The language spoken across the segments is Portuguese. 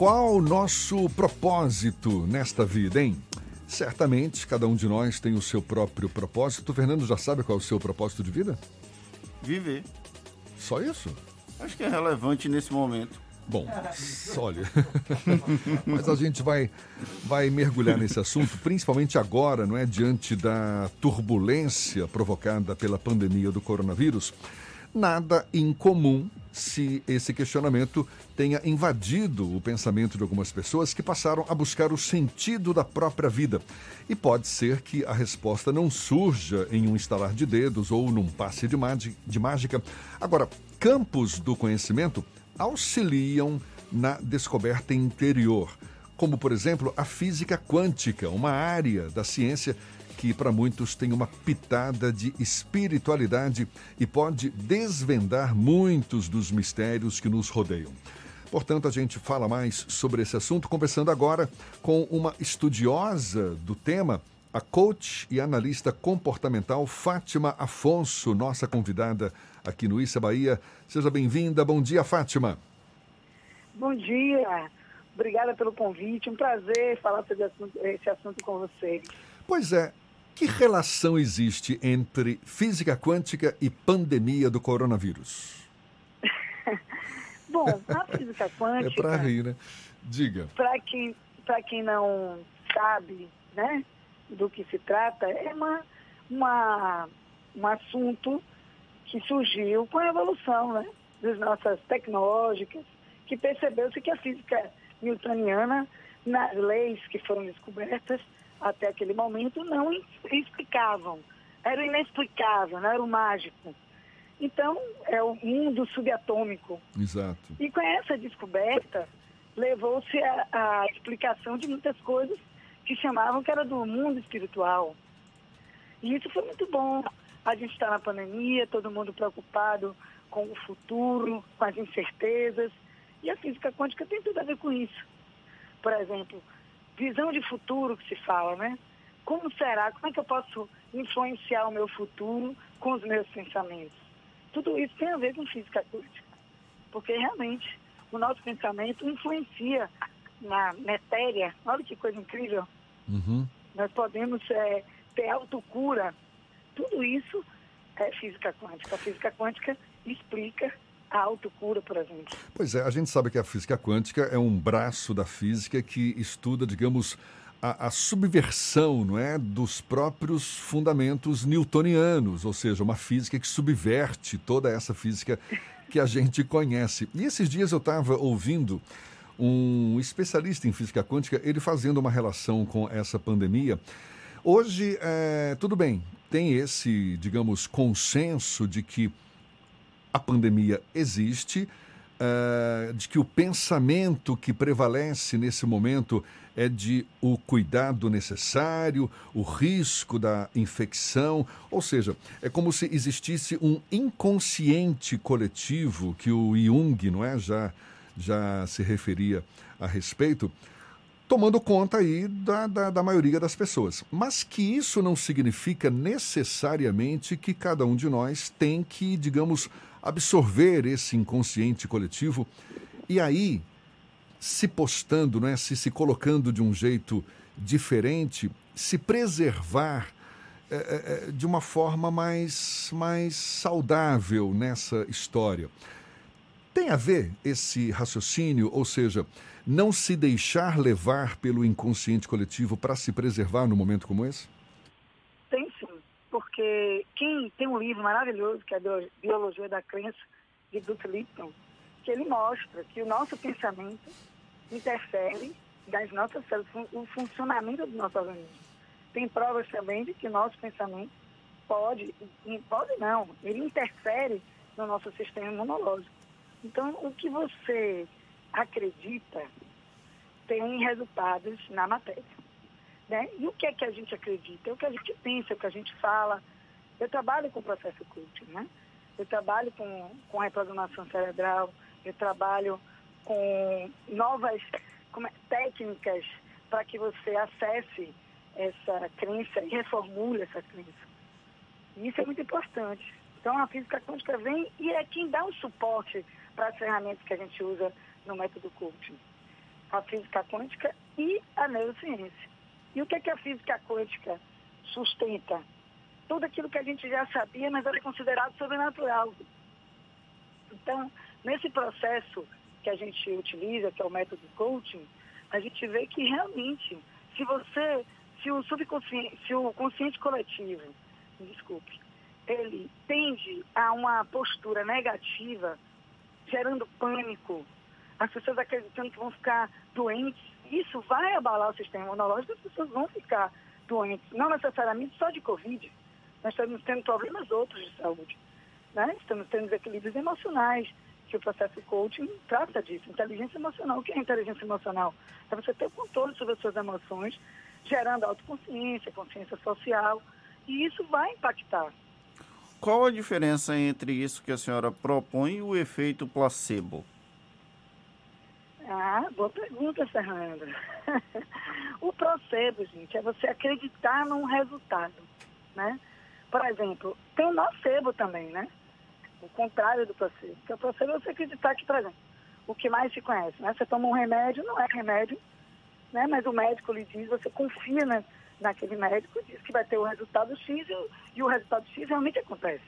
Qual o nosso propósito nesta vida, hein? Certamente, cada um de nós tem o seu próprio propósito. O Fernando já sabe qual é o seu propósito de vida? Viver. Só isso? Acho que é relevante nesse momento. Bom, olha, mas a gente vai, vai mergulhar nesse assunto, principalmente agora, não é? Diante da turbulência provocada pela pandemia do coronavírus. Nada incomum se esse questionamento tenha invadido o pensamento de algumas pessoas que passaram a buscar o sentido da própria vida. E pode ser que a resposta não surja em um estalar de dedos ou num passe de, de mágica. Agora, campos do conhecimento auxiliam na descoberta interior, como, por exemplo, a física quântica, uma área da ciência que para muitos tem uma pitada de espiritualidade e pode desvendar muitos dos mistérios que nos rodeiam. Portanto, a gente fala mais sobre esse assunto conversando agora com uma estudiosa do tema, a coach e analista comportamental Fátima Afonso, nossa convidada aqui no Issa Bahia. Seja bem-vinda. Bom dia, Fátima. Bom dia. Obrigada pelo convite. Um prazer falar sobre esse assunto com vocês. Pois é, que relação existe entre física quântica e pandemia do coronavírus? Bom, a física quântica. É para rir, né? Diga. Para quem, quem não sabe né, do que se trata, é uma, uma, um assunto que surgiu com a evolução né, das nossas tecnológicas, que percebeu-se que a física newtoniana, nas leis que foram descobertas, até aquele momento não explicavam. Era inexplicável, não era o mágico. Então, é o mundo subatômico. Exato. E com essa descoberta, levou-se a, a, explicação de muitas coisas que chamavam que era do mundo espiritual. E isso foi muito bom. A gente está na pandemia, todo mundo preocupado com o futuro, com as incertezas. E a física quântica tem tudo a ver com isso. Por exemplo, visão de futuro que se fala, né? Como será? Como é que eu posso influenciar o meu futuro com os meus pensamentos? Tudo isso tem a ver com física quântica. Porque realmente o nosso pensamento influencia na matéria. Olha que coisa incrível. Uhum. Nós podemos é, ter autocura. Tudo isso é física quântica. A física quântica explica a autocura, por exemplo. Pois é, a gente sabe que a física quântica é um braço da física que estuda, digamos, a, a, subversão não é, dos próprios fundamentos newtonianos, ou seja, uma física que subverte toda essa física que a gente conhece. E esses dias eu estava ouvindo um especialista em física quântica, ele fazendo uma relação com essa pandemia. Hoje, é, tudo bem, tem esse, digamos, consenso de que a pandemia existe, uh, de que o pensamento que prevalece nesse momento é de o cuidado necessário, o risco da infecção, ou seja, é como se existisse um inconsciente coletivo que o Jung, não é, já já se referia a respeito, tomando conta aí da, da, da, maioria das pessoas. Mas que isso não significa necessariamente que cada um de nós tem que, digamos, absorver esse inconsciente coletivo e aí se postando, é se, se colocando de um jeito diferente, se preservar é, é, de uma forma mais, mais saudável nessa história. Tem a ver esse raciocínio, ou seja, não se deixar levar pelo inconsciente coletivo para se preservar num momento como esse? Porque quem tem um livro maravilhoso, que é a Biologia da Crença, de Bruce Lipton, que ele mostra que o nosso pensamento interfere das nossas células, o funcionamento do nosso organismo. Tem provas também de que o nosso pensamento pode, pode não, ele interfere no nosso sistema imunológico. Então, o que você acredita tem resultados na matéria. Né? E o que é que a gente acredita? É o que a gente pensa, é o que a gente fala. Eu trabalho com processo coaching, né? Eu trabalho com, com reprogramação cerebral, eu trabalho com novas como é, técnicas para que você acesse essa crença e reformule essa crença. E isso é muito importante. Então, a física quântica vem e é quem dá o suporte para as ferramentas que a gente usa no método coaching. a física quântica e a neurociência. E o que, é que a física quântica sustenta? Tudo aquilo que a gente já sabia, mas era considerado sobrenatural. Então, nesse processo que a gente utiliza, que é o método coaching, a gente vê que realmente, se você, se o subconsciente, se o consciente coletivo, desculpe, ele tende a uma postura negativa, gerando pânico, as pessoas acreditando que vão ficar doentes, isso vai abalar o sistema imunológico, as pessoas vão ficar doentes, não necessariamente só de Covid. Nós estamos tendo problemas outros de saúde. Né? Estamos tendo desequilíbrios emocionais, que o processo coaching trata disso. Inteligência emocional. O que é inteligência emocional? É você ter o controle sobre as suas emoções, gerando autoconsciência, consciência social, e isso vai impactar. Qual a diferença entre isso que a senhora propõe e o efeito placebo? Ah, boa pergunta, Fernanda. o placebo, gente, é você acreditar num resultado, né? Por exemplo, tem o nocebo também, né? O contrário do placebo. Porque o placebo é você acreditar que, por exemplo, o que mais se conhece, né? Você toma um remédio, não é remédio, né? Mas o médico lhe diz, você confia né, naquele médico, diz que vai ter o resultado X e e o resultado X realmente acontece.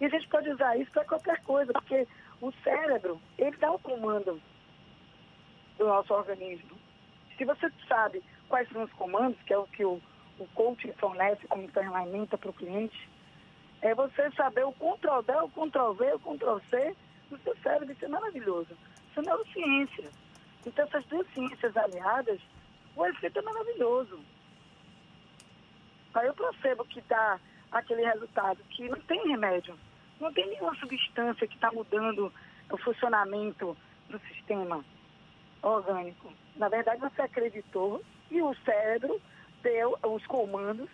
E a gente pode usar isso para qualquer coisa, porque o cérebro, ele dá o comando do nosso organismo. Se você sabe quais são os comandos, que é o que o, o coaching fornece como ferramenta para o cliente, é você saber o Ctrl D, o Ctrl V, o Ctrl C do seu cérebro. Isso é maravilhoso. Isso é neurociência. Então, essas duas ciências aliadas, o efeito é maravilhoso. Aí eu percebo que dá aquele resultado que não tem remédio, não tem nenhuma substância que está mudando o funcionamento do sistema orgânico. Na verdade, você acreditou e o cérebro deu os comandos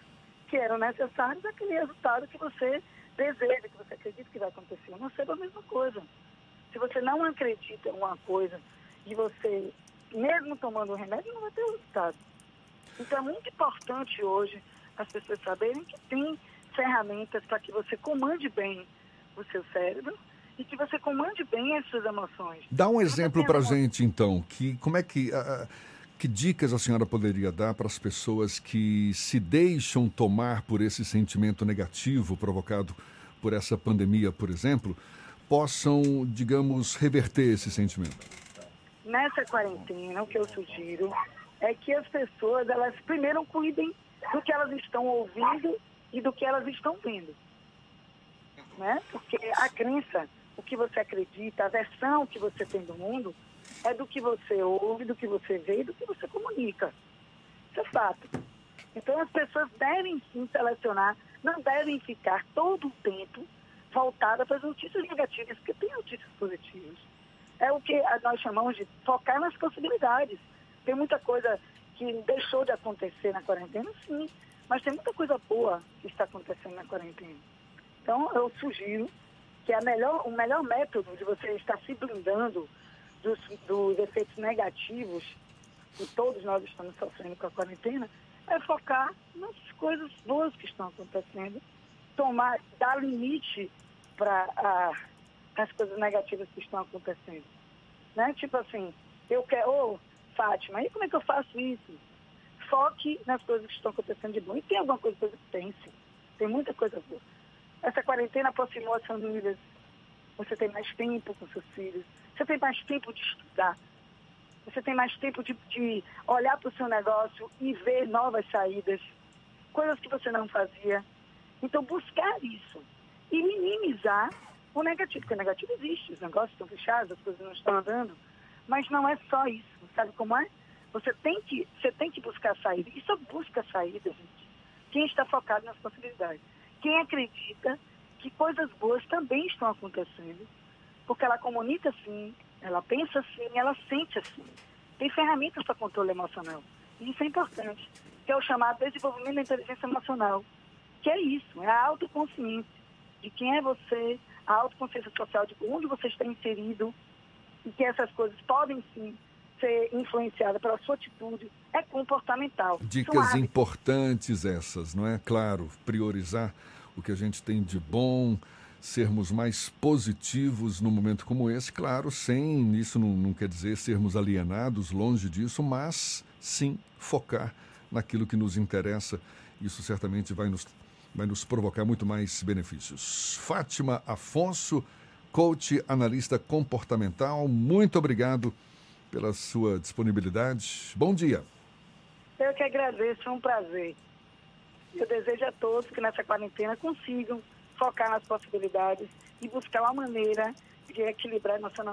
que eram necessários aquele resultado que você deseja, que você acredita que vai acontecer. Não seja a mesma coisa. Se você não acredita em uma coisa e você, mesmo tomando o remédio, não vai ter resultado. Então é muito importante hoje as pessoas saberem que tem ferramentas para que você comande bem o seu cérebro e que você comande bem as suas emoções. Dá um exemplo para a gente, então, que como é que... Uh, que dicas a senhora poderia dar para as pessoas que se deixam tomar por esse sentimento negativo provocado por essa pandemia, por exemplo, possam, digamos, reverter esse sentimento? Nessa quarentena, o que eu sugiro é que as pessoas, elas primeiro cuidem do que elas estão ouvindo e do que elas estão vendo. Né? Porque a crença, o que você acredita, a versão que você tem do mundo, é do que você ouve, do que você vê e do que você comunica. Isso é fato. Então as pessoas devem sim selecionar, não devem ficar todo o tempo voltadas para as notícias negativas, porque tem notícias positivas. É o que nós chamamos de focar nas possibilidades. Tem muita coisa que deixou de acontecer na quarentena, sim, mas tem muita coisa boa que está acontecendo na quarentena. Então eu sugiro que a melhor, o melhor método de você estar se blindando dos, dos efeitos negativos que todos nós estamos sofrendo com a quarentena é focar nas coisas boas que estão acontecendo, tomar, dar limite para as coisas negativas que estão acontecendo. Né? Tipo assim, eu quero, ô oh, Fátima, e como é que eu faço isso? Foque nas coisas que estão acontecendo de bom. E tem alguma coisa que pense. Tem muita coisa boa. Quarentena aproximou as famílias. Você tem mais tempo com seus filhos. Você tem mais tempo de estudar. Você tem mais tempo de, de olhar para o seu negócio e ver novas saídas, coisas que você não fazia. Então, buscar isso e minimizar o negativo, porque o negativo existe, os negócios estão fechados, as coisas não estão andando, mas não é só isso. Sabe como é? Você tem que, você tem que buscar saída. E só busca saída, gente. Quem está focado nas possibilidades. Quem acredita que coisas boas também estão acontecendo porque ela comunica assim, ela pensa assim, ela sente assim. Tem ferramentas para controle emocional. E isso é importante, que é o chamado desenvolvimento da inteligência emocional, que é isso, é a autoconsciência de quem é você, a autoconsciência social de onde você está inserido e que essas coisas podem sim ser influenciadas pela sua atitude, é comportamental. Dicas importantes essas, não é? Claro, priorizar o que a gente tem de bom, sermos mais positivos num momento como esse, claro, sem isso não, não quer dizer sermos alienados, longe disso, mas sim focar naquilo que nos interessa. Isso certamente vai nos, vai nos provocar muito mais benefícios. Fátima Afonso, coach, analista comportamental, muito obrigado pela sua disponibilidade. Bom dia. Eu que agradeço, é um prazer. Eu desejo a todos que nessa quarentena consigam focar nas possibilidades e buscar uma maneira de equilibrar nossa,